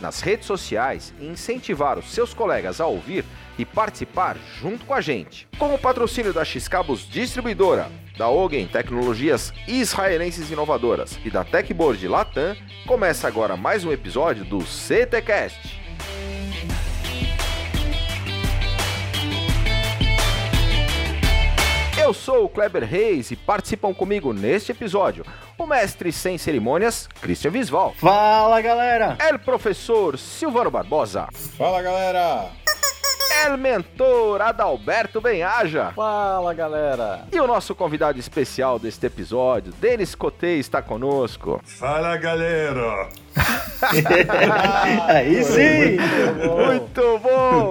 nas redes sociais e incentivar os seus colegas a ouvir e participar junto com a gente. Com o patrocínio da X-Cabos Distribuidora, da Ogen Tecnologias Israelenses Inovadoras e da Techboard Latam, começa agora mais um episódio do CTcast. Eu sou o Kleber Reis e participam comigo neste episódio o mestre sem cerimônias, Christian Visval. Fala galera! El professor Silvano Barbosa. Fala galera! El mentor Adalberto Benhaja. Fala galera! E o nosso convidado especial deste episódio, Denis Cotê, está conosco. Fala galera! Aí sim! Muito bom!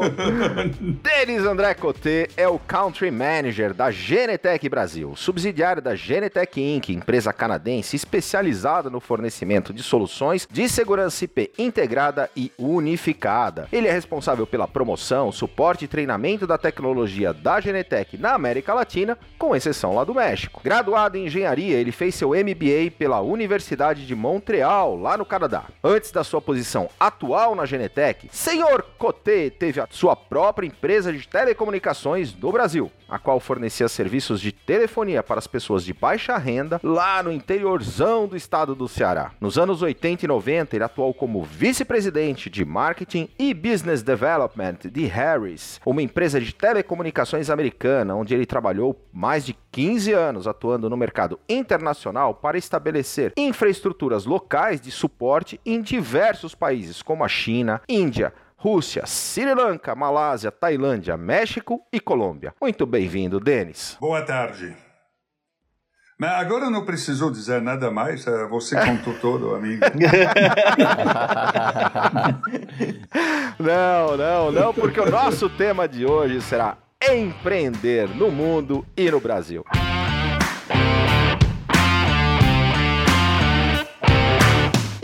Denis André Cotê é o Country Manager da Genetec Brasil, subsidiária da Genetec Inc., empresa canadense especializada no fornecimento de soluções de segurança IP integrada e unificada. Ele é responsável pela promoção, suporte e treinamento da tecnologia da Genetec na América Latina, com exceção lá do México. Graduado em engenharia, ele fez seu MBA pela Universidade de Montreal, lá no Canadá. Antes da sua posição atual na Genetec, senhor Cotê teve a sua própria empresa de telecomunicações no Brasil, a qual fornecia serviços de telefonia para as pessoas de baixa renda lá no interiorzão do estado do Ceará. Nos anos 80 e 90, ele atuou como vice-presidente de marketing e business development de Harris, uma empresa de telecomunicações americana, onde ele trabalhou mais de 15 anos atuando no mercado internacional para estabelecer infraestruturas locais de suporte em diversos países, como a China, Índia, Rússia, Sri Lanka, Malásia, Tailândia, México e Colômbia. Muito bem-vindo, Denis. Boa tarde. Mas agora não precisou dizer nada mais, eh, você contou todo, amigo. não, não, não, porque o nosso tema de hoje será empreender no mundo e no Brasil.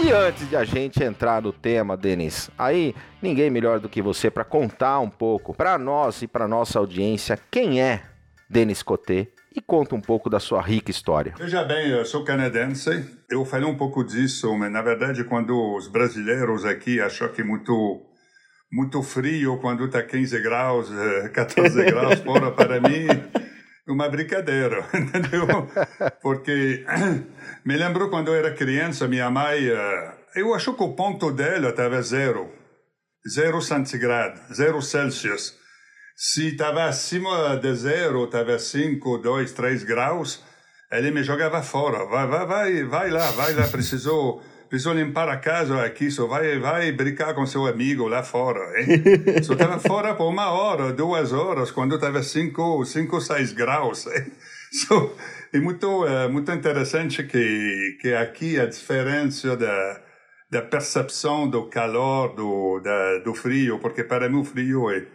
E antes de a gente entrar no tema, Denis, aí ninguém melhor do que você para contar um pouco para nós e para nossa audiência quem é Denis Cotê e conta um pouco da sua rica história. Veja bem, eu sou canadense. Eu falei um pouco disso, mas na verdade quando os brasileiros aqui acham que é muito muito frio quando está 15 graus, 14 graus fora para mim uma brincadeira, entendeu? Porque me lembro quando eu era criança, minha mãe, eu acho que o ponto dela estava zero, zero centigrado, zero Celsius. Se estava acima de zero, estava 5, 2, 3 graus, ele me jogava fora. Vai, vai, vai, vai lá, vai lá, precisou precisou limpar a casa aqui, só vai, vai brincar com seu amigo lá fora, hein? só estava fora por uma hora, duas horas, quando estava cinco, cinco, seis graus, hein? So, é muito, é muito interessante que, que aqui a diferença da, da percepção do calor, do, da, do frio, porque para mim o frio é,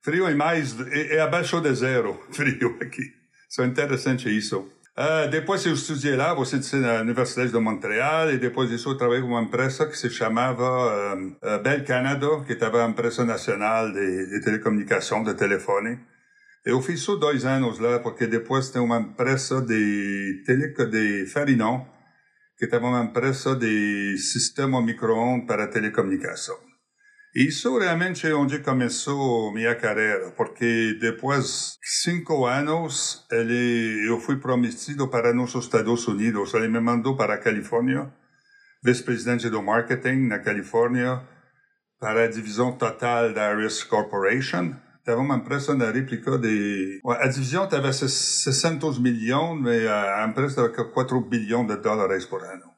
frio é mais, é, é abaixo de zero, frio aqui. So, é interessante isso. Uh, depois eu estudei lá, você disse na Universidade de Montreal, e depois disso eu trabalhei com uma empresa que se chamava um, uh, Bell Canada, que estava a empresa nacional de, de telecomunicação, de telefone. Eu fiz só dois anos lá, porque depois tem uma empresa de, tele, de Farinon, que estava uma empresa de sistema micro-ondas para telecomunicação. Isso realmente é onde começou minha carreira, porque depois de cinco anos ele, eu fui prometido para nos Estados Unidos. Ele me mandou para a Califórnia, vice-presidente do marketing na Califórnia, para a divisão total da Risk Corporation. Tava uma empresa na réplica de... A divisão teve 600 milhões, mas a empresa teve 4 bilhões de dólares por ano.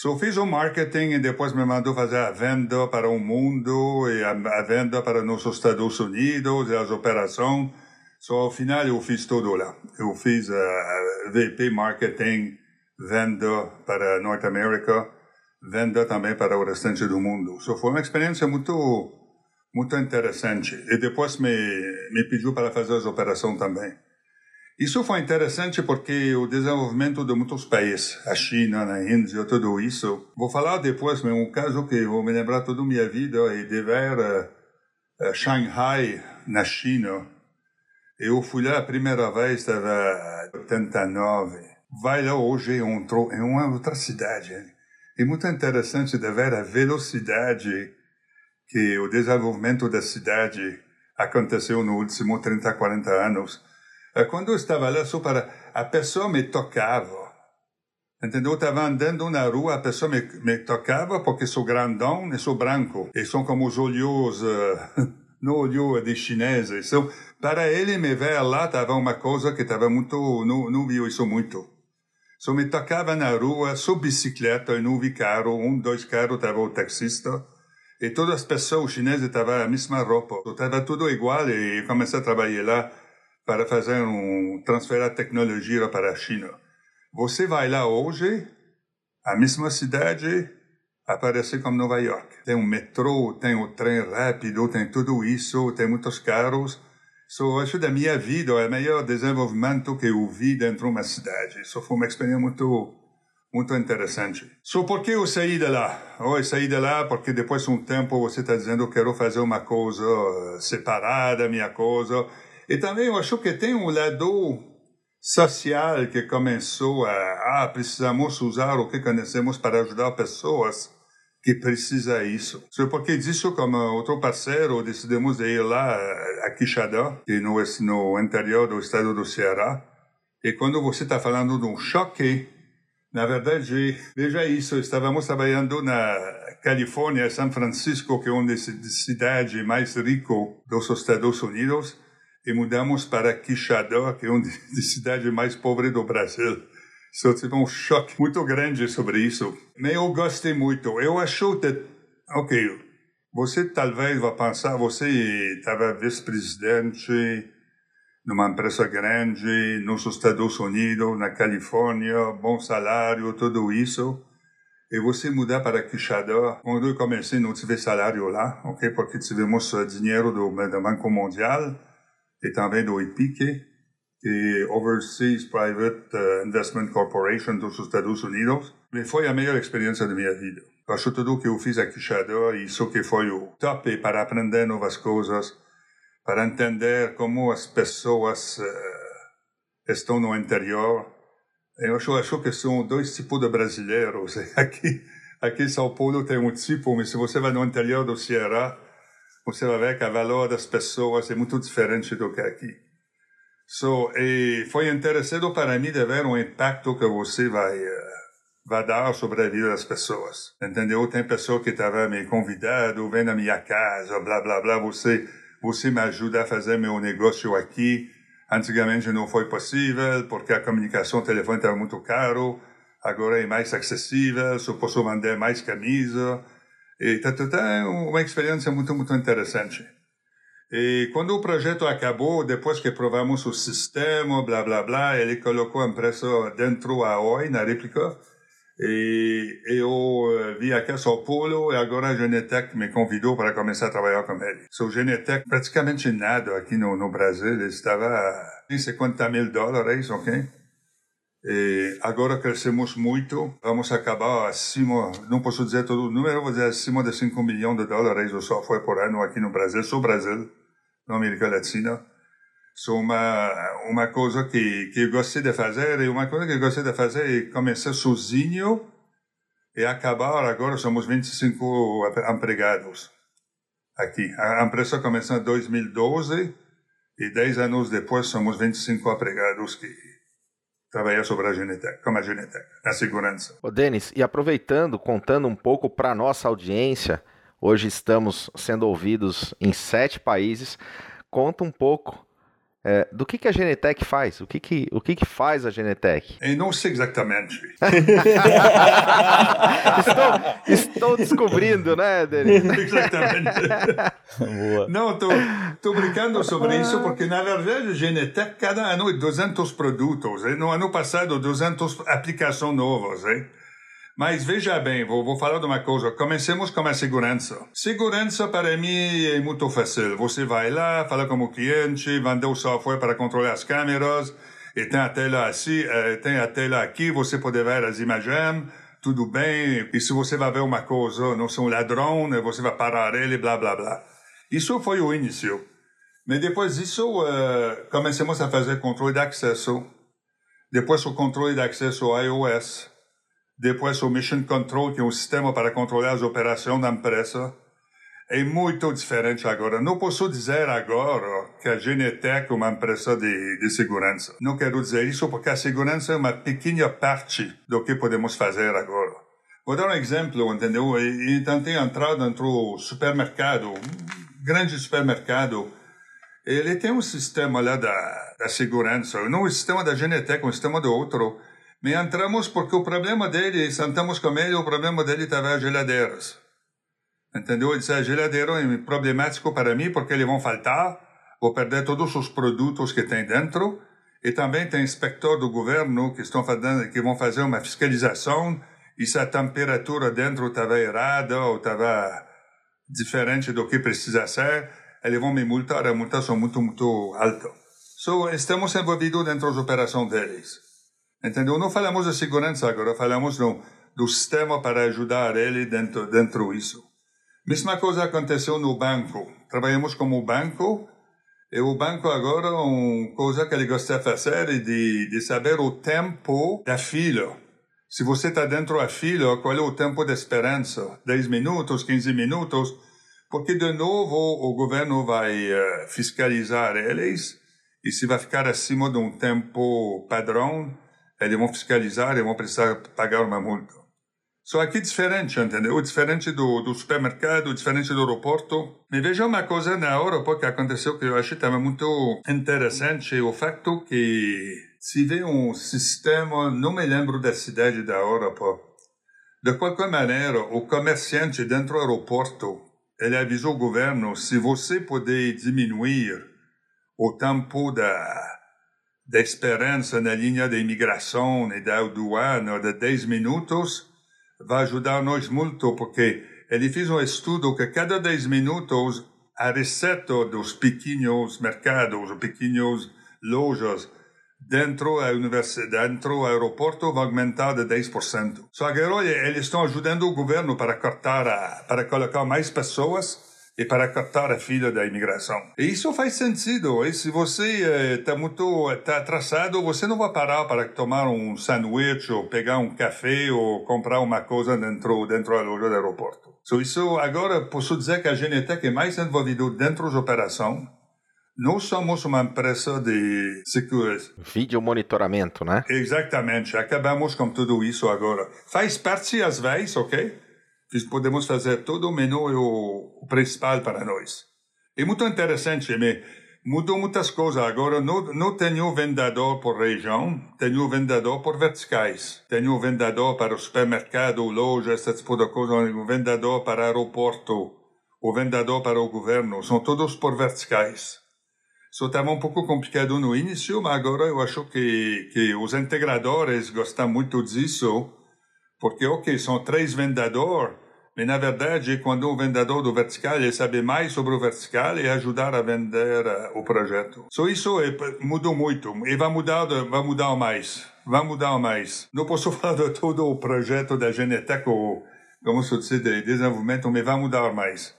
So, fiz o marketing e depois me mandou fazer a venda para o mundo e a, a venda para nos Estados Unidos e as operações. So, ao final, eu fiz tudo lá. Eu fiz a, a VP Marketing, venda para Norte América, venda também para o restante do mundo. So, foi uma experiência muito, muito interessante. E depois me, me pediu para fazer as operações também. Isso foi interessante porque o desenvolvimento de muitos países, a China, a Índia, tudo isso. Vou falar depois, mas um caso que vou me lembrar toda a minha vida é de ver uh, Shanghai, na China. Eu fui lá a primeira vez, estava em 89. Vai lá hoje, entrou em uma outra cidade. É muito interessante de ver a velocidade que o desenvolvimento da cidade aconteceu no último 30, 40 anos é, quando eu estava lá, só para a pessoa me tocava. Entendeu? Eu estava andando na rua, a pessoa me, me tocava porque sou grandão e sou branco. E são como os olhos, uh, no olho de chineses. Então, para ele me ver lá, estava uma coisa que estava muito, não, não viu isso muito. Só me tocava na rua, sou bicicleta, e não vi carro, um, dois carros, estava o taxista. E todas as pessoas chinesas estavam a mesma roupa. Estava tudo igual e comecei a trabalhar lá para fazer um transferir a tecnologia para a China. Você vai lá hoje, a mesma cidade aparece como Nova York. Tem um metrô, tem o trem rápido, tem tudo isso, tem muitos carros. So, acho da minha vida é o melhor desenvolvimento que eu vi dentro de uma cidade. Isso foi uma experiência muito muito interessante. So, por que eu saí de lá? Eu saí de lá porque depois de um tempo você está dizendo quero fazer uma coisa separada, minha coisa e também eu acho que tem um lado social que começou a, ah, precisamos usar o que conhecemos para ajudar pessoas que precisam isso. Só porque disso, como outro parceiro, decidimos ir lá a Quixadá, que no, no interior do estado do Ceará. E quando você está falando de um choque, na verdade, veja isso, estávamos trabalhando na Califórnia, São Francisco, que é uma das cidades mais ricas dos Estados Unidos, e mudamos para Quixadá, que é uma das cidades mais pobres do Brasil. Só tive um choque muito grande sobre isso. Mas eu gostei muito. Eu acho que, ok, você talvez vá pensar, você estava vice-presidente numa empresa grande nos Estados Unidos, na Califórnia, bom salário, tudo isso. E você mudar para Quixadá, quando eu comecei não tive salário lá, ok? Porque tivemos dinheiro do, do Banco Mundial e também do IPIC, que Overseas Private uh, Investment Corporation dos Estados Unidos. E foi a melhor experiência da minha vida. Acho tudo que eu fiz aqui Shadow, isso que foi o top para aprender novas coisas, para entender como as pessoas uh, estão no interior. Eu acho, acho que são dois tipos de brasileiros. Aqui, aqui em São Paulo tem um tipo, mas se você vai no interior do Ceará, você vai ver que o valor das pessoas é muito diferente do que aqui. So, e foi interessante para mim de ver o impacto que você vai, uh, vai dar sobre a vida das pessoas. Entendeu? Tem pessoa que estava me convidando, vem na minha casa, blá, blá, blá, você, você me ajuda a fazer meu negócio aqui. Antigamente não foi possível, porque a comunicação telefônica era muito caro, agora é mais acessível, só posso vender mais camisa. E tá, tá, tá, é uma experiência muito, muito interessante. E quando o projeto acabou, depois que provamos o sistema, blá, blá, blá, ele colocou a empresa dentro da OI, na réplica, e eu vim aqui a São Paulo e agora a Genetec me convidou para começar a trabalhar com ele. So, Genetec, praticamente nada aqui no, no Brasil, estava a 50 mil dólares, ok? E agora crescemos muito, vamos acabar acima, não posso dizer todo o número, vou dizer acima de 5 milhões de dólares de software por ano aqui no Brasil, só Brasil, na América Latina. Isso uma, uma coisa que, que eu gostei de fazer, e uma coisa que eu gostei de fazer é começar sozinho e acabar, agora somos 25 empregados aqui. A empresa começou em 2012 e 10 anos depois somos 25 empregados que trabalhar sobre a Genetec, como a Genetec, a segurança. Ô Denis, e aproveitando, contando um pouco para a nossa audiência, hoje estamos sendo ouvidos em sete países, conta um pouco é, do que, que a Genetec faz? O que, que, o que, que faz a Genetec? Eu não sei exatamente. estou, estou, descobrindo, né, Denis? exatamente. Boa. Não, estou brincando sobre isso porque, na verdade, a Genetec, cada ano, 200 produtos. Hein? No ano passado, 200 aplicações novas. Hein? Mas veja bem, vou, vou falar de uma coisa. Comecemos com a segurança. Segurança, para mim, é muito fácil. Você vai lá, fala com o cliente, vende o software para controlar as câmeras, e tem a tela assim, tem a tela aqui, você pode ver as imagens, tudo bem. E se você vai ver uma coisa, não são ladrão, você vai parar ele, blá, blá, blá. Isso foi o início. Mas depois disso, uh, começamos a fazer controle de acesso. Depois o controle de acesso iOS depois o Mission Control, que é um sistema para controlar as operações da empresa, é muito diferente agora. Não posso dizer agora que a Genetec é uma empresa de, de segurança. Não quero dizer isso porque a segurança é uma pequena parte do que podemos fazer agora. Vou dar um exemplo, entendeu? Eu tentei entrar dentro do supermercado, um grande supermercado. Ele tem um sistema lá da, da segurança, não o sistema da Genetec, um sistema do outro me entramos porque o problema dele, sentamos com ele, o problema dele estava as geladeiras. Entendeu? Ele disse, a geladeira é problemático para mim porque eles vão faltar, vou perder todos os produtos que tem dentro, e também tem inspector do governo que estão fazendo, que vão fazer uma fiscalização, e se a temperatura dentro estava errada ou estava diferente do que precisa ser, eles vão me multar, a multa são muito, muito alta. So, estamos envolvidos dentro das operações deles. Entendeu? Não falamos de segurança agora, falamos do, do sistema para ajudar ele dentro, dentro disso. Mesma coisa aconteceu no banco. Trabalhamos como banco, e o banco agora, uma coisa que ele gosta de fazer é de, de saber o tempo da fila. Se você está dentro da fila, qual é o tempo de esperança? 10 minutos, 15 minutos? Porque, de novo, o governo vai uh, fiscalizar eles, e se vai ficar acima de um tempo padrão, eles vão fiscalizar e vão precisar pagar uma multa. Só aqui diferente, entendeu? Diferente do, do supermercado, diferente do aeroporto. Me veja uma coisa na Europa que aconteceu que eu achei também muito interessante, o fato que se vê um sistema, não me lembro da cidade da Europa, de qualquer maneira, o comerciante dentro do aeroporto, ele avisou o governo, se você puder diminuir o tempo da da esperança na linha de imigração e da aduana de 10 minutos vai ajudar nós muito, porque ele fez um estudo que cada 10 minutos a receita dos pequenos mercados, pequenos lojas dentro da universidade, dentro do aeroporto vai aumentar de 10%. Só agora eles estão ajudando o governo para cortar, a, para colocar mais pessoas e para captar a fila da imigração. E isso faz sentido. E se você está eh, muito tá atrasado, você não vai parar para tomar um sanduíche ou pegar um café ou comprar uma coisa dentro dentro da loja do aeroporto. So, isso agora posso dizer que a Genetec é mais envolvida dentro da operação. Nós somos uma empresa de segurança. Vídeo monitoramento, né? Exatamente. Acabamos com tudo isso agora. Faz parte às vezes, ok? Podemos fazer todo o menu o, o principal para nós. É muito interessante, me mudou muitas coisas. Agora não, não tenho vendedor por região, tenho vendedor por verticais. Tenho vendedor para o supermercado, loja, esse tipo de coisa, vendedor para aeroporto, o vendedor para o governo. São todos por verticais. Só estava um pouco complicado no início, mas agora eu acho que, que os integradores gostam muito disso porque, ok, são três vendedores, mas na verdade, quando o vendedor do vertical ele sabe mais sobre o vertical e ajudar a vender uh, o projeto. Só isso é, mudou muito e vai mudar, vai mudar mais. Vai mudar mais. Não posso falar de todo o projeto da Genetec ou, como se diz, de desenvolvimento, mas vai mudar mais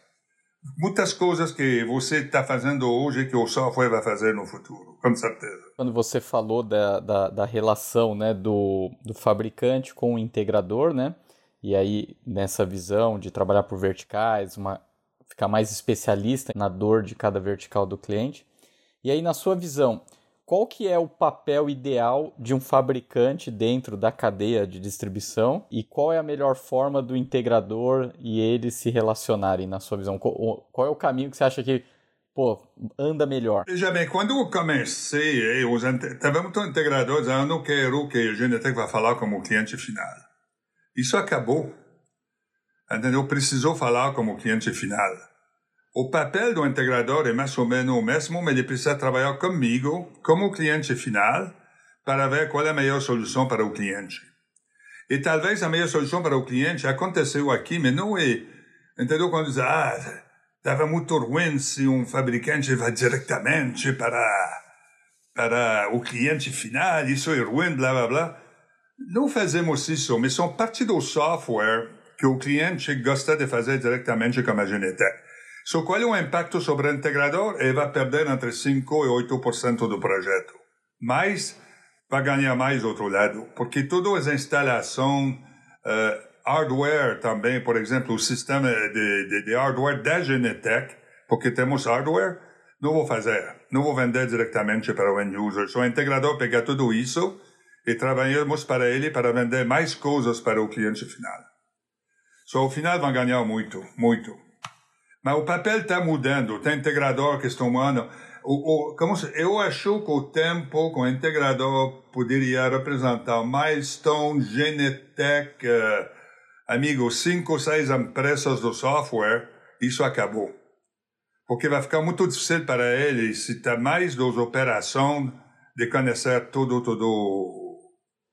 muitas coisas que você está fazendo hoje que o software vai fazer no futuro, com certeza. Quando você falou da, da, da relação né, do, do fabricante com o integrador, né? E aí, nessa visão de trabalhar por verticais, uma, ficar mais especialista na dor de cada vertical do cliente. E aí, na sua visão, qual que é o papel ideal de um fabricante dentro da cadeia de distribuição e qual é a melhor forma do integrador e eles se relacionarem na sua visão? Qual é o caminho que você acha que pô, anda melhor? Veja bem, quando eu comecei, eu estava muito integrador dizendo, eu não quero que a Genetec vá falar como cliente final. Isso acabou. Entendeu? Precisou falar como cliente final. O papel do integrador é mais ou menos o mesmo, mas ele precisa trabalhar comigo, como cliente final, para ver qual é a melhor solução para o cliente. E talvez a melhor solução para o cliente aconteceu aqui, mas não é. Entendeu? Quando diz, ah, estava muito ruim se um fabricante vai diretamente para, para o cliente final, isso é ruim, blá, blá, blá. Não fazemos isso, mas são parte do software que o cliente gosta de fazer diretamente com a Genetec. So, qual é o impacto sobre o integrador? Ele vai perder entre 5% e 8% do projeto. Mas vai ganhar mais outro lado, porque todas as instalações, uh, hardware também, por exemplo, o sistema de, de, de, hardware da Genetec, porque temos hardware, não vou fazer, não vou vender diretamente para o end user. So, o integrador pega tudo isso e trabalhamos para ele para vender mais coisas para o cliente final. So, ao final vão ganhar muito, muito. Mas o papel está mudando, tem integrador que estão mudando o, o, como se, eu acho que o tempo com o integrador poderia representar milestone, Genetec, uh, amigo, cinco, seis empresas do software, isso acabou. Porque vai ficar muito difícil para eles, se tem mais das operações, de conhecer tudo, tudo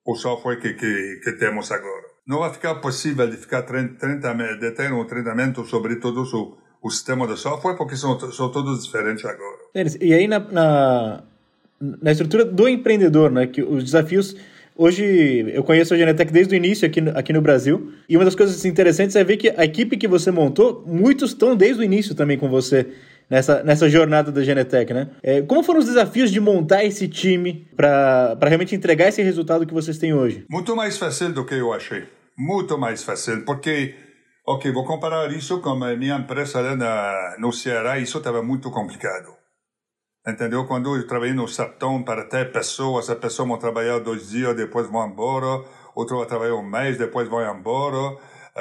o software que, que, que temos agora. Não vai ficar possível de ficar 30, 30, de ter um treinamento sobre tudo isso o sistema de software, porque são, são todos diferentes agora. E aí, na, na, na estrutura do empreendedor, né, que os desafios Hoje eu conheço a Genetec desde o início aqui, aqui no Brasil. E uma das coisas interessantes é ver que a equipe que você montou, muitos estão desde o início também com você nessa, nessa jornada da Genetec, né? É, como foram os desafios de montar esse time para realmente entregar esse resultado que vocês têm hoje? Muito mais fácil do que eu achei. Muito mais fácil, porque Ok, vou comparar isso com a minha empresa lá na, no Ceará, isso estava muito complicado. Entendeu? Quando eu trabalhei no Saptão para ter pessoas, a pessoa vai trabalhar dois dias, depois vão embora, outro vai trabalhar um mês, depois vão embora.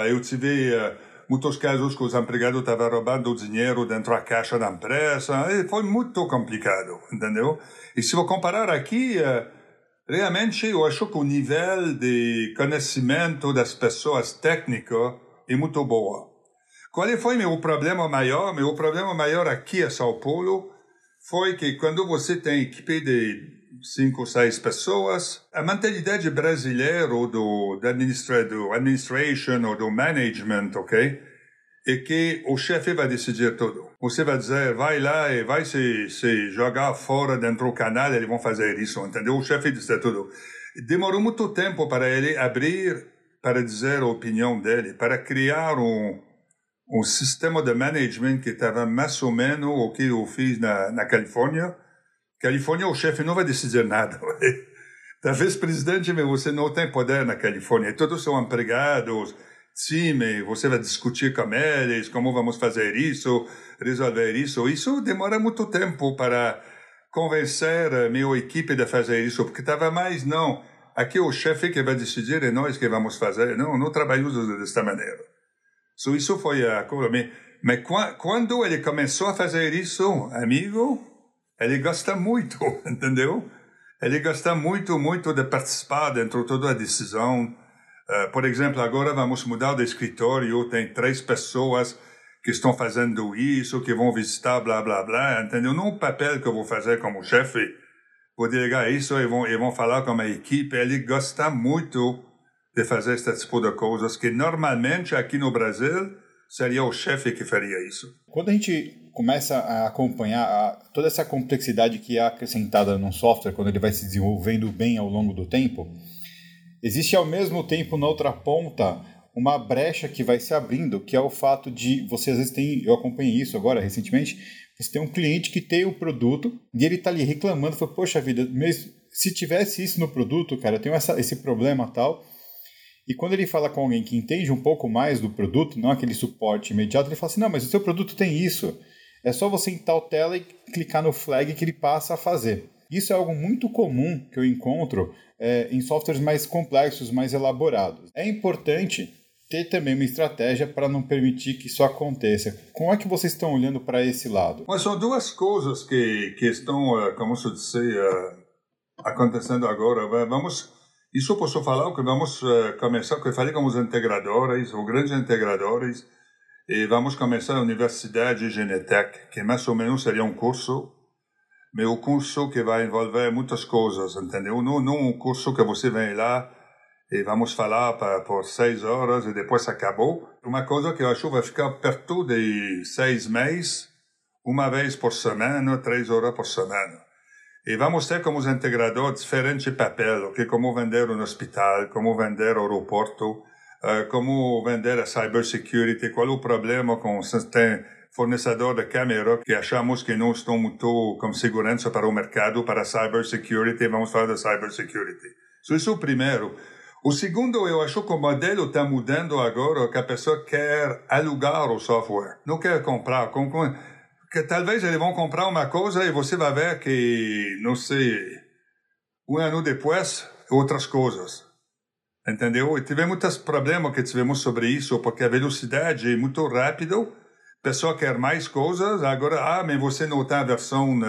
Eu tive uh, muitos casos que os empregados estavam roubando dinheiro dentro da caixa da empresa, e foi muito complicado, entendeu? E se vou comparar aqui, uh, realmente eu acho que o nível de conhecimento das pessoas técnicas e muito boa. Qual foi meu problema maior? Meu problema maior aqui em São Paulo foi que quando você tem equipe de cinco ou seis pessoas, a mentalidade brasileira do, do, administra, do administration ou do management, ok? É que o chefe vai decidir tudo. Você vai dizer, vai lá e vai se, se jogar fora dentro do canal, eles vão fazer isso, entendeu? O chefe diz tudo. Demorou muito tempo para ele abrir para dizer a opinião dele, para criar um, um sistema de management que estava mais ou menos o que eu fiz na, na Califórnia. Califórnia, o chefe não vai decidir nada. Talvez presidente, mas você não tem poder na Califórnia. Todos são empregados, time, você vai discutir com eles, como vamos fazer isso, resolver isso. Isso demora muito tempo para convencer a minha equipe de fazer isso, porque estava mais, não, aqui o chefe que vai decidir é nós que vamos fazer. Não, não trabalhamos desta maneira. So, isso foi a coisa. Mas quando ele começou a fazer isso, amigo, ele gosta muito, entendeu? Ele gosta muito, muito de participar dentro de toda a decisão. Uh, por exemplo, agora vamos mudar de escritório, tem três pessoas que estão fazendo isso, que vão visitar, blá, blá, blá, entendeu? Não o papel que eu vou fazer como chefe, delegar isso e vão, e vão falar com a equipe. Ele gosta muito de fazer esse tipo de coisas que normalmente aqui no Brasil seria o chefe que faria isso. Quando a gente começa a acompanhar a, toda essa complexidade que é acrescentada num software, quando ele vai se desenvolvendo bem ao longo do tempo, existe ao mesmo tempo na outra ponta uma brecha que vai se abrindo, que é o fato de você às vezes tem, eu acompanhei isso agora recentemente, você tem um cliente que tem o produto e ele está ali reclamando, fala, poxa vida, mas se tivesse isso no produto, cara, eu tenho essa, esse problema tal. E quando ele fala com alguém que entende um pouco mais do produto, não aquele suporte imediato, ele fala assim, não, mas o seu produto tem isso. É só você em tal tela e clicar no flag que ele passa a fazer. Isso é algo muito comum que eu encontro é, em softwares mais complexos, mais elaborados. É importante ter também uma estratégia para não permitir que isso aconteça. Como é que vocês estão olhando para esse lado? Mas são duas coisas que, que estão, eh, como se diz, eh, acontecendo agora. Vamos, isso posso falar que vamos eh, começar, que eu falei com os integradores, os grandes integradores, e vamos começar a Universidade Genetec, que mais ou menos seria um curso, mas um curso que vai envolver muitas coisas, entendeu? Não, não um curso que você vem lá e vamos falar por seis horas e depois acabou. Uma coisa que eu acho vai ficar perto de seis meses, uma vez por semana, três horas por semana. E vamos ter como integradores diferentes papel, que como vender um hospital, como vender aeroporto, uh, como vender a cybersecurity, qual o problema com tem fornecedor de câmera que achamos que não estão muito com segurança para o mercado, para cybersecurity, vamos falar de cybersecurity. Isso é o primeiro. O segundo, eu acho que o modelo está mudando agora, que a pessoa quer alugar o software, não quer comprar. Com, com, que talvez eles vão comprar uma coisa e você vai ver que, não sei, um ano depois, outras coisas. Entendeu? E tivemos muitos problemas que tivemos sobre isso, porque a velocidade é muito rápida, a pessoa quer mais coisas, agora, ah, mas você não está a versão...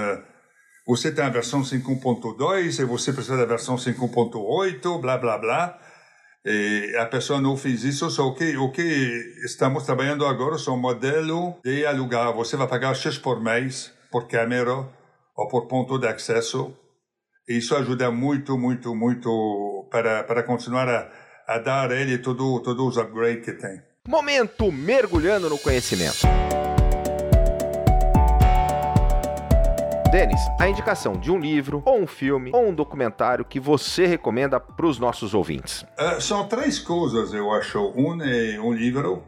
Você tem a versão 5.2 e você precisa da versão 5.8, blá, blá, blá. E a pessoa não fez isso, só que o que estamos trabalhando agora são um modelo de alugar. Você vai pagar X por mês por câmera ou por ponto de acesso. Isso ajuda muito, muito, muito para, para continuar a, a dar ele todos todo os upgrades que tem. Momento mergulhando no conhecimento. Denis, a indicação de um livro, ou um filme, ou um documentário que você recomenda para os nossos ouvintes. Uh, são três coisas, eu acho. Um é um livro.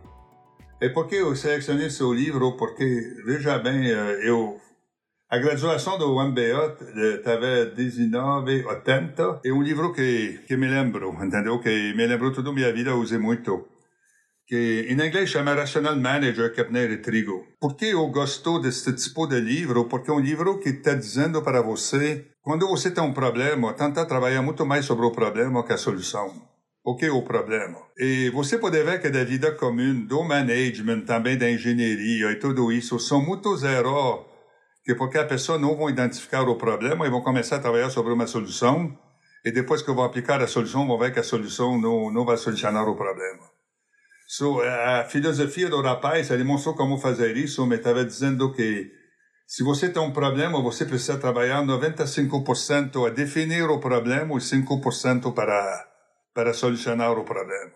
E por que eu selecionei esse livro? Porque, veja bem, eu a graduação do MBA estava 1980. É um livro que, que me lembro, entendeu? Que me lembro toda a minha vida, usei muito que em inglês chama Rational Manager Capner e Trigo. Por que eu gosto desse tipo de livro? Porque é um livro que está dizendo para você, quando você tem um problema, tenta trabalhar muito mais sobre o problema que a solução. O que é o problema? E você pode ver que da vida comum, do management, também da engenharia e tudo isso, são muitos erros que porque a pessoa não vai identificar o problema e vão começar a trabalhar sobre uma solução e depois que vão aplicar a solução, vão ver que a solução não, não vai solucionar o problema. So, a filosofia do rapaz, ele mostrou como fazer isso, mas estava dizendo que se você tem um problema, você precisa trabalhar 95% a definir o problema e 5% para, para solucionar o problema.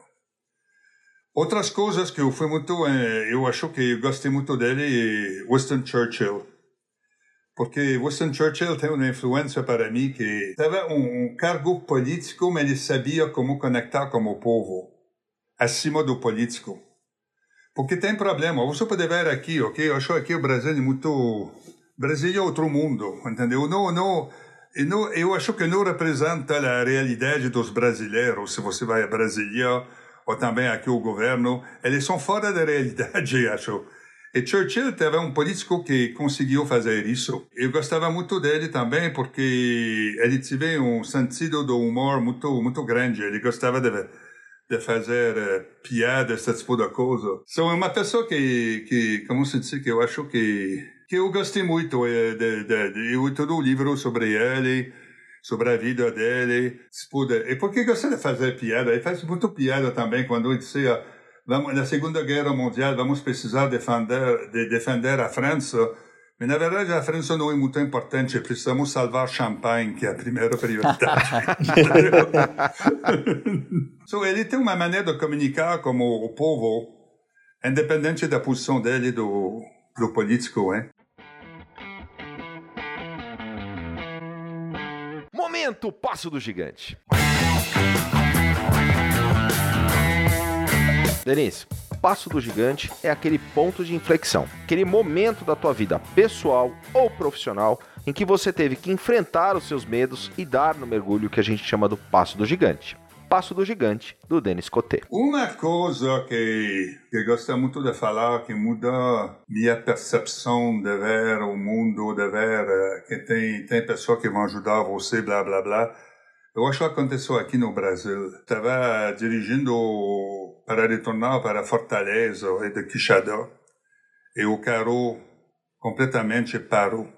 Outras coisas que eu fui muito, eh, eu acho que eu gostei muito dele é Winston Churchill. Porque Winston Churchill tem uma influência para mim que um, um cargo político, mas ele sabia como conectar com o povo acima do político. Porque tem problema. Você pode ver aqui, ok? Eu acho que o Brasil é muito. Brasil é outro mundo, entendeu? Não, não, não, eu acho que não representa a realidade dos brasileiros. Se você vai a Brasília, ou também aqui o governo, eles são fora da realidade, acho. E Churchill teve um político que conseguiu fazer isso. Eu gostava muito dele também porque ele teve um sentido do humor muito muito grande. Ele gostava de de fazer uh, piadas, esse tipo de coisa. Sou uma pessoa que, que como se diz, que eu acho que, que eu gostei muito uh, de, de, de, de todo o livro sobre ele, sobre a vida dele. Tipo de, e porque gosta de fazer piada? Ele faz muito piada também quando ele dizia, vamos, na Segunda Guerra Mundial vamos precisar defender, de defender a França mas, na verdade, a França não é muito importante. Precisamos salvar Champagne, que é a primeira prioridade. so, ele tem uma maneira de comunicar como o povo, independente da posição dele do, do político, hein? Momento Passo do Gigante. Denise, passo do gigante é aquele ponto de inflexão, aquele momento da tua vida pessoal ou profissional em que você teve que enfrentar os seus medos e dar no mergulho que a gente chama do passo do gigante. Passo do Gigante, do Denis Coté. Uma coisa que, que gosto muito de falar, que muda minha percepção de ver o mundo, de ver eh, que tem, tem pessoas que vão ajudar você, blá, blá, blá. Eu acho que aconteceu aqui no Brasil. Estava dirigindo para retornar para Fortaleza e de Quixadá. E o carro completamente parou.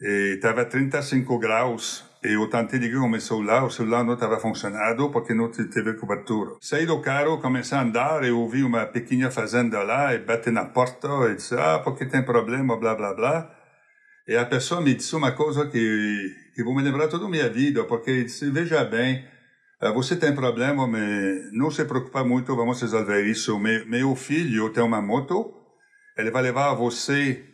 Estava 35 graus. E eu tentei ligar o meu celular, o celular não estava funcionando porque não teve cobertura. Saí do carro, comecei a andar e ouvi uma pequena fazenda lá e bati na porta e disse, ah, porque tem problema, blá, blá, blá. E a pessoa me disse uma coisa que, que vou me lembrar toda a minha vida, porque disse, veja bem, você tem problema, mas não se preocupa muito, vamos resolver isso. Meu, meu filho tem uma moto, ele vai levar você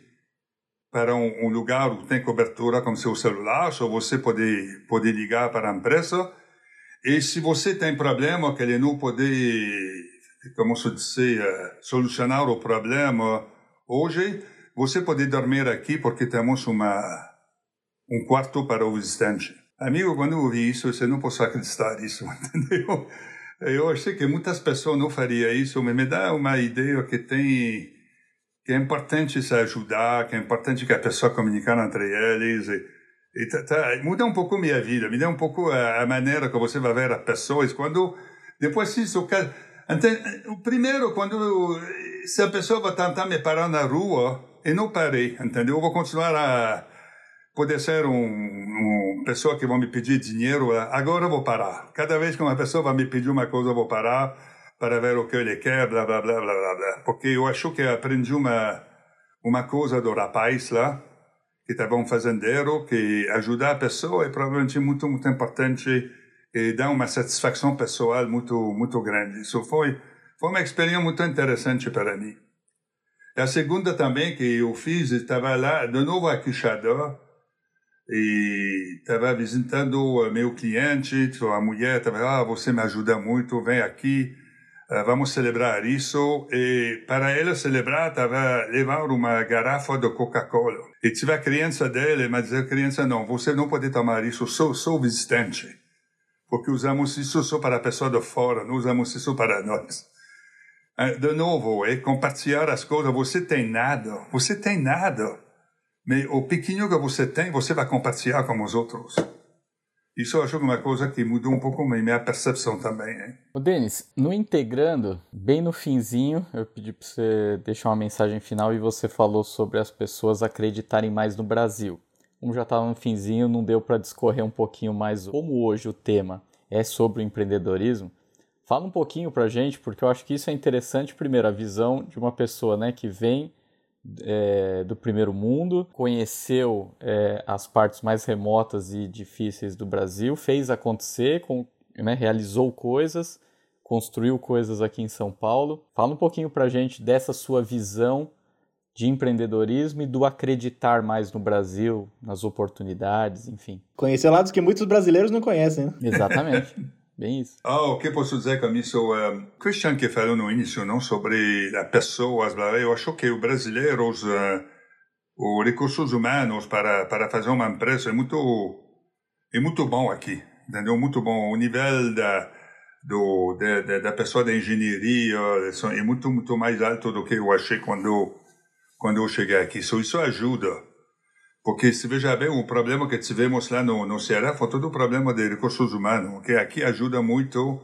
para um, um lugar que tem cobertura com seu celular, só você pode, pode ligar para a empresa. E se você tem problema que ele não pode, como se diz, solucionar o problema hoje, você pode dormir aqui porque temos uma, um quarto para o visitante. Amigo, quando eu vi isso, você não posso acreditar nisso, entendeu? Eu achei que muitas pessoas não fariam isso, mas me dá uma ideia que tem que é importante se ajudar, que é importante que a pessoa comunicar entre eles. E, e tá, tá, muda um pouco minha vida, me dá um pouco a, a, maneira que você vai ver as pessoas. Quando depois isso, o primeiro quando se a pessoa vai tentar me parar na rua, eu não parei, entendeu? Eu vou continuar a poder ser um, um pessoa que vai me pedir dinheiro. Agora eu vou parar. Cada vez que uma pessoa vai me pedir uma coisa, eu vou parar para ver o que ele quer, blá, blá, blá, blá, blá, blá. Porque eu acho que aprendi uma, uma coisa do rapaz lá, que estava um fazendeiro, que ajudar a pessoa é provavelmente muito, muito importante e dá uma satisfação pessoal muito, muito grande. Isso foi, foi uma experiência muito interessante para mim. A segunda também que eu fiz, estava lá, de novo a Quixadá, e estava visitando meu cliente, a mulher estava, ah, você me ajuda muito, vem aqui, eh, vamos celebrar isso. E para ela celebrar, estava levar uma garrafa de Coca-Cola. E tive a criança dele, mas a criança não, você não pode tomar isso, sou, sou visitante. Porque usamos isso só para a pessoa de fora, não usamos isso para nós. Eh, de novo, é compartilhar as coisas. Você tem nada, você tem nada. Mas o pequeno que você tem, você vai compartilhar com os outros. Isso eu acho que é uma coisa que mudou um pouco minha percepção também. Hein? O Denis, no integrando, bem no finzinho, eu pedi para você deixar uma mensagem final e você falou sobre as pessoas acreditarem mais no Brasil. Como já estava no finzinho, não deu para discorrer um pouquinho mais como hoje o tema é sobre o empreendedorismo. Fala um pouquinho para a gente, porque eu acho que isso é interessante. Primeiro, a visão de uma pessoa né, que vem é, do primeiro mundo, conheceu é, as partes mais remotas e difíceis do Brasil, fez acontecer, com, né, realizou coisas, construiu coisas aqui em São Paulo. Fala um pouquinho para a gente dessa sua visão de empreendedorismo e do acreditar mais no Brasil, nas oportunidades, enfim. Conhecer lados que muitos brasileiros não conhecem. Né? Exatamente. Bem isso. Ah, o que posso dizer com isso? Um, Christian que falou no início não sobre as pessoas, eu acho que os brasileiros, uh, os recursos humanos para para fazer uma empresa é muito é muito bom aqui, entendeu? Muito bom o nível da do da, da, pessoa da engenharia é muito muito mais alto do que eu achei quando quando eu cheguei aqui. So, isso ajuda. Porque se veja bem, o problema que tivemos lá no, no Ceará foi todo o problema de recursos humanos, que aqui ajuda muito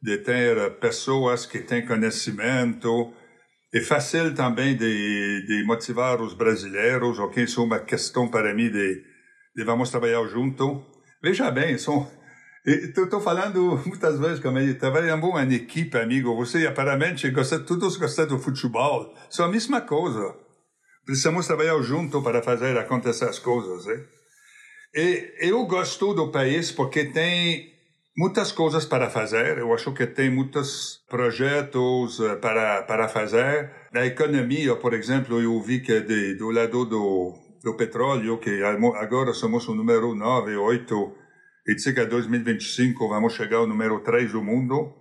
de ter pessoas que têm conhecimento. É fácil também de, de motivar os brasileiros, ok? Isso é uma questão para mim de, de vamos trabalhar junto. Veja bem, são Estou falando muitas vezes como ele trabalhamos em equipe, amigo. Você aparentemente gosta, todos gostam do futebol. São a mesma coisa. Precisamos trabalhar junto para fazer acontecer as coisas. Hein? E eu gosto do país porque tem muitas coisas para fazer. Eu acho que tem muitos projetos eh, para, para fazer. Na economia, por exemplo, eu vi que de, do lado do, do petróleo, que agora somos o número 9, 8, e diz que em 2025 vamos chegar ao número 3 do mundo.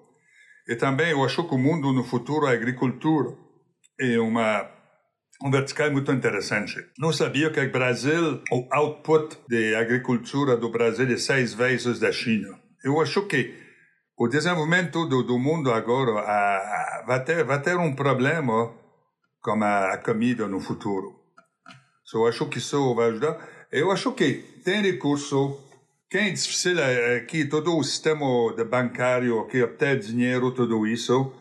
E também eu acho que o mundo no futuro, a agricultura, é uma um vertical muito interessante. Não sabia que o Brasil, o output de agricultura do Brasil é seis vezes da China. Eu acho que o desenvolvimento do, do mundo agora a, a, vai, ter, vai ter um problema com a, a comida no futuro. So, eu acho que isso vai ajudar. Eu acho que tem recurso. Quem é difícil aqui, todo o sistema bancário que obtém dinheiro, tudo isso,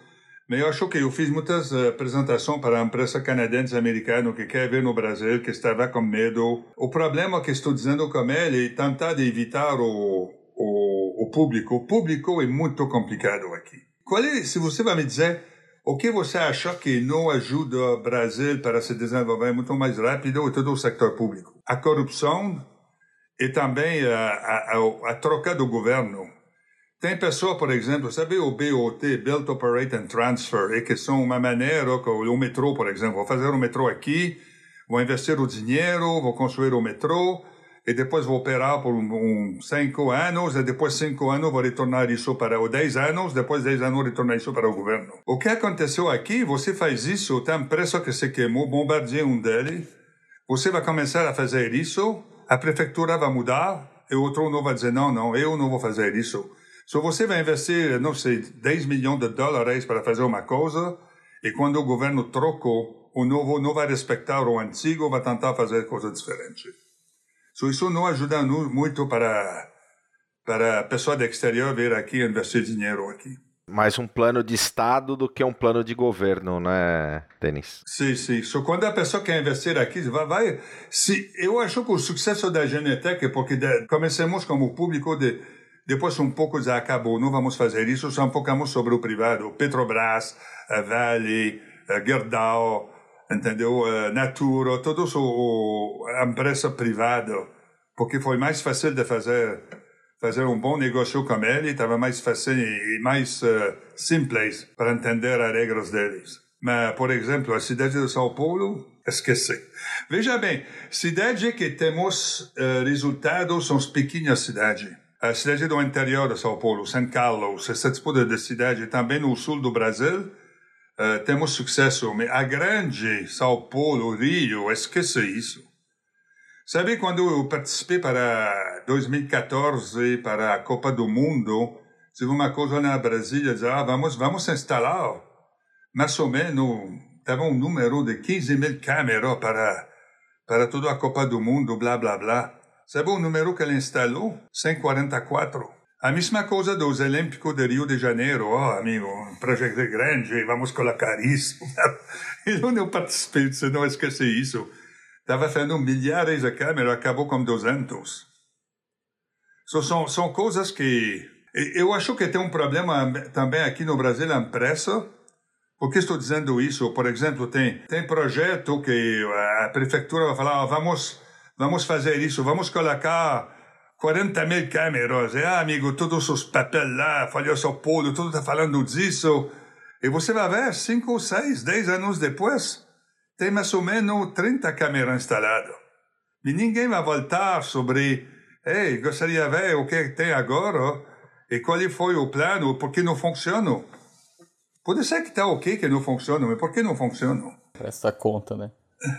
eu acho que eu fiz muitas uh, apresentações para a empresa canadense americana que quer ver no Brasil, que estava com medo. O problema que estou dizendo com ele é tentar evitar o, o, o público. O público é muito complicado aqui. Qual é, se você vai me dizer, o que você acha que não ajuda o Brasil para se desenvolver muito mais rápido é todo o sector público? A corrupção e também a, a, a, a troca do governo Tem pessoa, por exemplo, sabe o BOT, Build, Operate and Transfer, e que são uma maneira, o metrô, por exemplo, vou fazer o metrô aqui, vou investir o dinheiro, vou construir o metrô, e depois vou operar por um, um, cinco anos, e depois cinco anos vou retornar isso para, ou dez anos, depois dez anos retornar isso para o governo. O que aconteceu aqui, você faz isso, tem empresa que se queimou, bombardeia um dele, você vai começar a fazer isso, a prefeitura vai mudar, e o outro não vai dizer, não, não, eu não vou fazer isso. Se você vai investir, não sei, 10 milhões de dólares para fazer uma coisa, e quando o governo trocou, o novo não vai respeitar o antigo, vai tentar fazer coisa diferente. So, isso não ajuda muito para, para a pessoa do exterior vir aqui investir dinheiro aqui. Mais um plano de Estado do que um plano de governo, né, Denis? Sim, sim. So, quando a pessoa quer investir aqui, vai, vai. Se, eu acho que o sucesso da Genetec é porque de, começamos como público de depois um pouco já acabou, não vamos fazer isso, só focamos sobre o privado. Petrobras, a Vale, a Gerdau, entendeu? A Natura, todos o, a empresa privada, porque foi mais fácil de fazer fazer um bom negócio com ele, estava mais fácil e mais uh, simples para entender as regras deles. Mas, por exemplo, a cidade de São Paulo, esqueci. Veja bem, cidade que temos uh, resultados são as pequenas cidades a cidade do interior de São Paulo, São Carlos, esse tipo de cidade, também no sul do Brasil, uh, temos sucesso. Mas a grande São Paulo, Rio, esquece isso. Sabe quando eu participei para 2014 para a Copa do Mundo, tive uma coisa na Brasília, dizia, ah, vamos, vamos instalar mais ou menos, tava um número de 15 mil câmeras para, para toda a Copa do Mundo, blá, blá, blá. Sabe o número que ele instalou? 144. A mesma coisa dos Olímpicos de Rio de Janeiro. Oh, amigo, um projeto grande, vamos colocar isso. Eu não participei, você não esquece isso. Estava fazendo milhares de câmeras, acabou com 200. So, são, são coisas que... Eu acho que tem um problema também aqui no Brasil, a imprensa. Por que estou dizendo isso? Por exemplo, tem, tem projeto que a prefeitura vai falar, oh, vamos vamos fazer isso, vamos colocar 40 mil câmeras. É, amigo, todos os papéis lá, Folha São Paulo, tudo está falando disso. E você vai ver, 5, 6, 10 anos depois, tem mais ou menos 30 câmeras instaladas. E ninguém vai voltar sobre, ei, gostaria de ver o que tem agora e qual foi o plano, por que não funciona. Pode ser que está ok que não funciona, mas por que não funciona? Presta conta, né?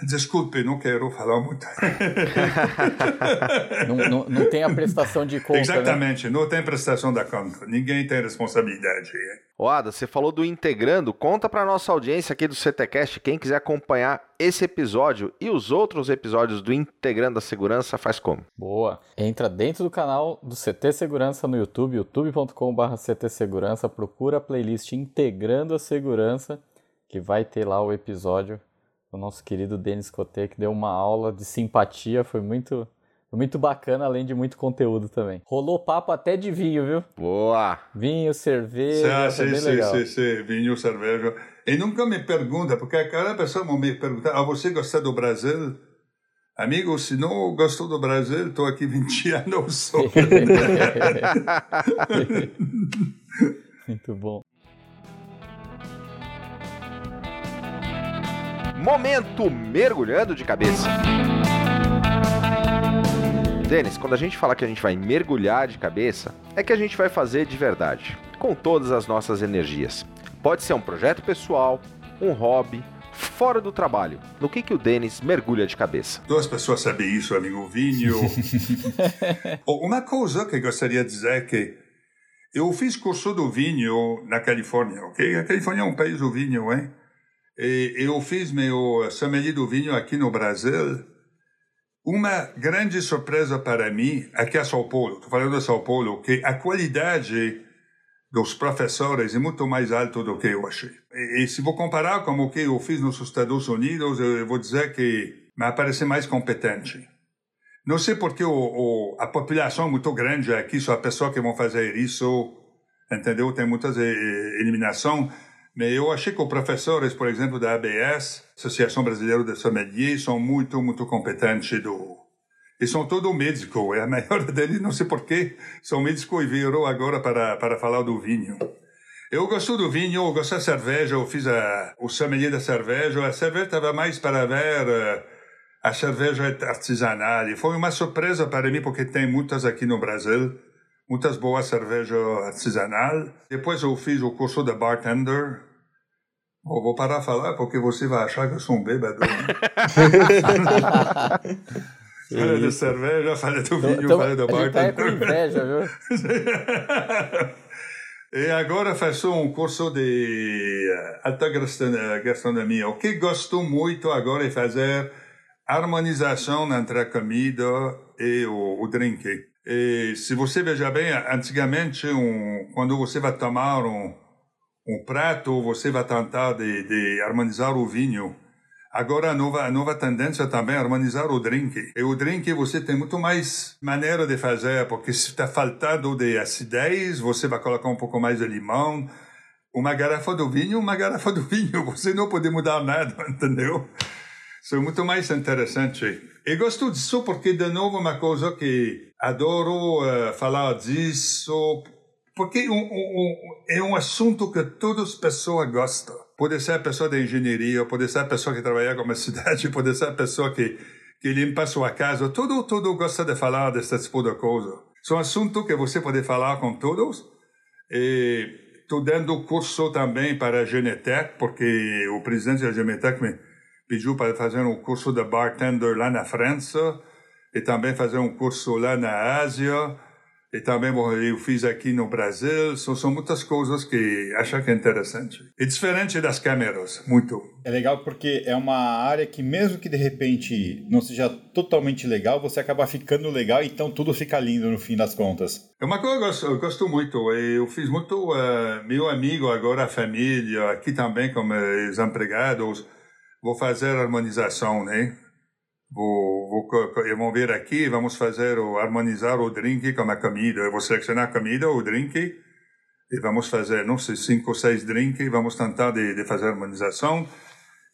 Desculpe, não quero falar muito. não, não, não, tem a prestação de conta. Né? Exatamente, né? não tem prestação da conta. Ninguém tem responsabilidade. O Ada, você falou do Integrando. Conta para nossa audiência aqui do CTCast. Quem quiser acompanhar esse episódio e os outros episódios do Integrando a Segurança, faz como? Boa. Entra dentro do canal do CT Segurança no YouTube, youtube.com.br CT Segurança. Procura a playlist Integrando a Segurança, que vai ter lá o episódio o nosso querido Denis Coté, que deu uma aula de simpatia, foi muito, muito bacana, além de muito conteúdo também. Rolou papo até de vinho, viu? Boa! Vinho, cerveja, sim, sim, legal. sim, sim, vinho, cerveja. E nunca me pergunta, porque cada pessoa me pergunta, ah, você gosta do Brasil? Amigo, se não gostou do Brasil, estou aqui 20 anos só. muito bom. Momento mergulhando de cabeça. Denis, quando a gente fala que a gente vai mergulhar de cabeça, é que a gente vai fazer de verdade, com todas as nossas energias. Pode ser um projeto pessoal, um hobby, fora do trabalho. No que, que o Denis mergulha de cabeça? Duas pessoas sabem isso, amigo Vinho. Uma coisa que gostaria de dizer é que eu fiz curso do vinho na Califórnia, ok? A Califórnia é um país do vinho, hein? E eu fiz meu sommelier do vinho aqui no Brasil. Uma grande surpresa para mim aqui a São Paulo, estou falando de São Paulo, que a qualidade dos professores é muito mais alta do que eu achei. E, e se vou comparar com o que eu fiz nos Estados Unidos, eu vou dizer que me parece mais competente. Não sei porque o, o, a população é muito grande aqui, só a pessoa que vão fazer isso, entendeu? Tem muitas eh, eliminações mas eu achei que os professores, por exemplo, da ABS, Associação Brasileira de Sommelier, são muito, muito competentes do... E são todos médicos. É a maior deles, não sei porquê, são médicos e virou agora para, para falar do vinho. Eu gosto do vinho, eu gosto da cerveja, eu fiz a, o sommelier da cerveja. A cerveja estava mais para ver uh, a cerveja artesanal. E foi uma surpresa para mim, porque tem muitas aqui no Brasil, muitas boas cervejas artesanal. Depois eu fiz o curso de bartender. Eu vou parar de falar, porque você vai achar que eu sou um bêbado. Né? Fala de cerveja, fala do vinho, então, fala do bartender. Tá com inveja, viu? E agora faço um curso de eh, alta gastronomia. O que gosto muito agora é fazer harmonização entre a comida e o, o drink. E se você veja bem, antigamente, um, quando você vai tomar um, um prato, você vai tentar de, de harmonizar o vinho. Agora a nova, a nova tendência também é harmonizar o drink. E o drink você tem muito mais maneira de fazer, porque se está faltando de acidez, você vai colocar um pouco mais de limão. Uma garrafa do vinho, uma garrafa do vinho. Você não pode mudar nada, entendeu? Isso é muito mais interessante. E gosto disso porque, de novo, uma coisa que adoro uh, falar disso, porque um, um, é um assunto que todas as pessoas gostam. Pode ser a pessoa da engenharia, pode ser a pessoa que trabalha com a cidade, pode ser a pessoa que, que limpa sua casa. Todo, todo gosta de falar desse tipo de coisa. São assuntos que você pode falar com todos. Estou dando curso também para a Genetec, porque o presidente da Genetec me pediu para fazer um curso de bartender lá na França e também fazer um curso lá na Ásia e também eu fiz aqui no Brasil. São, são muitas coisas que acho que é interessante. É diferente das câmeras, muito. É legal porque é uma área que mesmo que de repente não seja totalmente legal, você acaba ficando legal, então tudo fica lindo no fim das contas. É uma coisa que eu gosto, eu gosto muito. Eu fiz muito, uh, meu amigo agora, a família, aqui também como os empregados, vou fazer harmonização, né? Vou, vou, vão vir aqui, vamos fazer o harmonizar o drink com a comida. Eu vou selecionar a comida, o drink, e vamos fazer, não sei, cinco ou seis drinks, vamos tentar de, de fazer harmonização.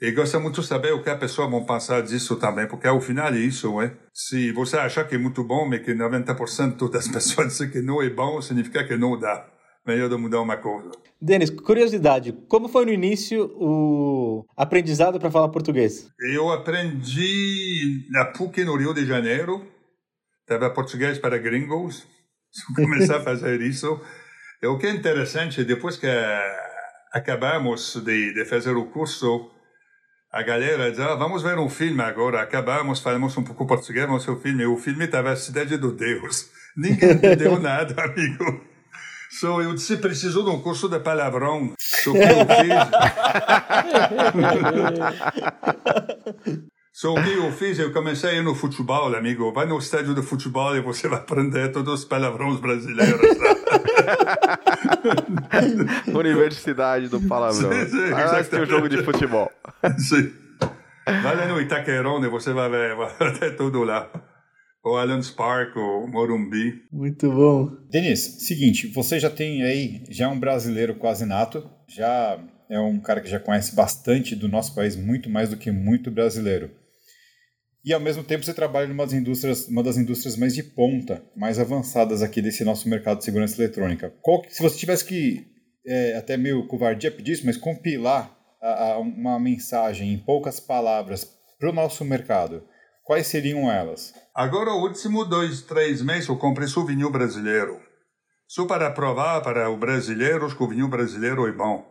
E gosto muito de saber o que a pessoa vai pensar disso também, porque ao final é isso, é? Se você achar que é muito bom, mas que 90% das pessoas dizem que não é bom, significa que não dá melhor de mudar uma coisa. Denis, curiosidade, como foi no início o aprendizado para falar português? Eu aprendi na PUC no Rio de Janeiro, estava português para gringos, comecei a fazer isso. E o que é interessante, depois que acabamos de, de fazer o curso, a galera diz, ah, vamos ver um filme agora, acabamos, falamos um pouco português, vamos ver o filme. O filme estava Cidade do Deus. Ninguém entendeu nada, amigo. So, eu disse, preciso de um curso de palavrão. So, que eu fiz... so, o que eu fiz? Eu comecei a ir no futebol, amigo. Vai no estádio de futebol e você vai aprender todos os palavrões brasileiros. Universidade do palavrão. Sim, sim, ah, o jogo de futebol. sim. Vai lá no Itaquerone, você vai ver, vai tudo lá o Allianz Parque, o Morumbi. Muito bom. Denis, seguinte, você já tem aí, já é um brasileiro quase nato, já é um cara que já conhece bastante do nosso país, muito mais do que muito brasileiro. E ao mesmo tempo você trabalha numa das indústrias, uma das indústrias mais de ponta, mais avançadas aqui desse nosso mercado de segurança eletrônica. Qual, se você tivesse que, é, até meio covardia pedir isso, mas compilar a, a uma mensagem em poucas palavras para o nosso mercado, quais seriam elas? Agora, o último dois, três meses, eu comprei o vinho brasileiro. Só para provar para os brasileiros que o vinho brasileiro é bom.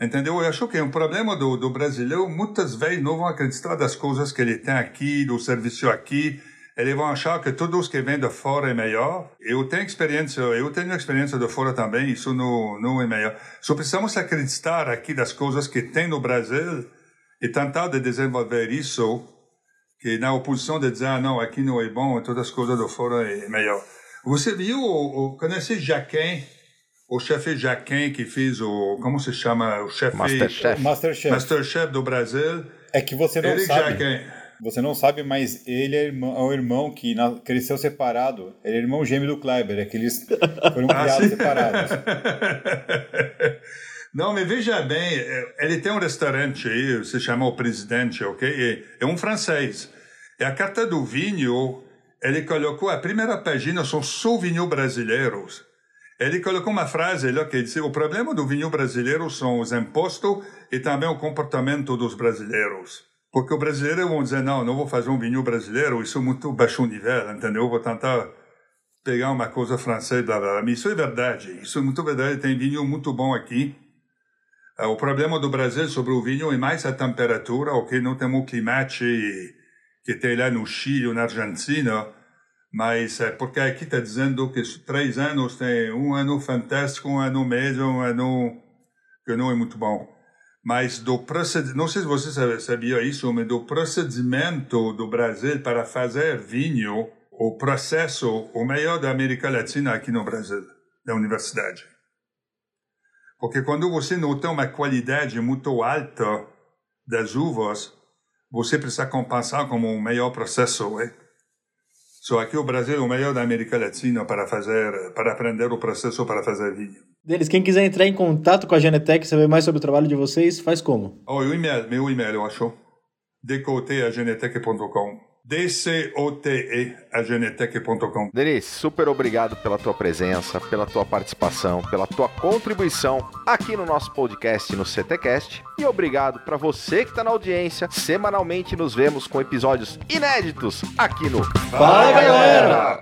Entendeu? Eu acho que é um problema do, do brasileiro. Muitas vezes não vão acreditar das coisas que ele tem aqui, do serviço aqui. Eles vão achar que todos que vêm de fora é melhor. Eu tenho experiência, eu tenho experiência de fora também, isso não, não é melhor. Só precisamos acreditar aqui das coisas que tem no Brasil e tentar de desenvolver isso que na oposição de dizer, ah, não, aqui não é bom, todas as coisas do fora é melhor. Você viu, o, o, conhece o chefe Jaquin que fez o, como se chama, o chefe... Masterchef. Masterchef. Masterchef do Brasil. É que você não Eric sabe. Você não sabe, mas ele é, irmão, é o irmão que na, cresceu separado. Ele é irmão gêmeo do Kleber, é que eles foram ah, criados separados. Não, mas veja bem, ele tem um restaurante aí, se chama O Presidente, ok? É um francês. E a carta do vinho, ele colocou a primeira página são só vinhos brasileiros. Ele colocou uma frase lá que disse: o problema do vinho brasileiro são os impostos e também o comportamento dos brasileiros. Porque o brasileiro vão dizer: não, não vou fazer um vinho brasileiro, isso é muito baixo nível, entendeu? Vou tentar pegar uma coisa francesa, blá, blá, blá. Mas isso é verdade, isso é muito verdade. Tem vinho muito bom aqui. Uh, o problema do Brasil sobre o vinho é mais a temperatura, ok? Não temos o clima que tem lá no Chile ou na Argentina, mas é porque aqui está dizendo que três anos tem um ano fantástico, um ano médio, um ano que não é muito bom. Mas do procedimento, não sei se você sabia isso, mas do procedimento do Brasil para fazer vinho, o processo, o melhor da América Latina aqui no Brasil, da universidade. Porque quando você não tem uma qualidade muito alta das uvas, você precisa compensar como o melhor processo, é? Só aqui o Brasil é o melhor da América Latina para fazer, para aprender o processo para fazer vinho. Deles, quem quiser entrar em contato com a Genetec, saber mais sobre o trabalho de vocês, faz como? Oh, o e-mail, meu e-mail, eu acho. decoteagenetec.com D-C-O-T-E, agenetec.com. Denis, super obrigado pela tua presença, pela tua participação, pela tua contribuição aqui no nosso podcast no CTcast. E obrigado para você que está na audiência. Semanalmente nos vemos com episódios inéditos aqui no Fala, galera!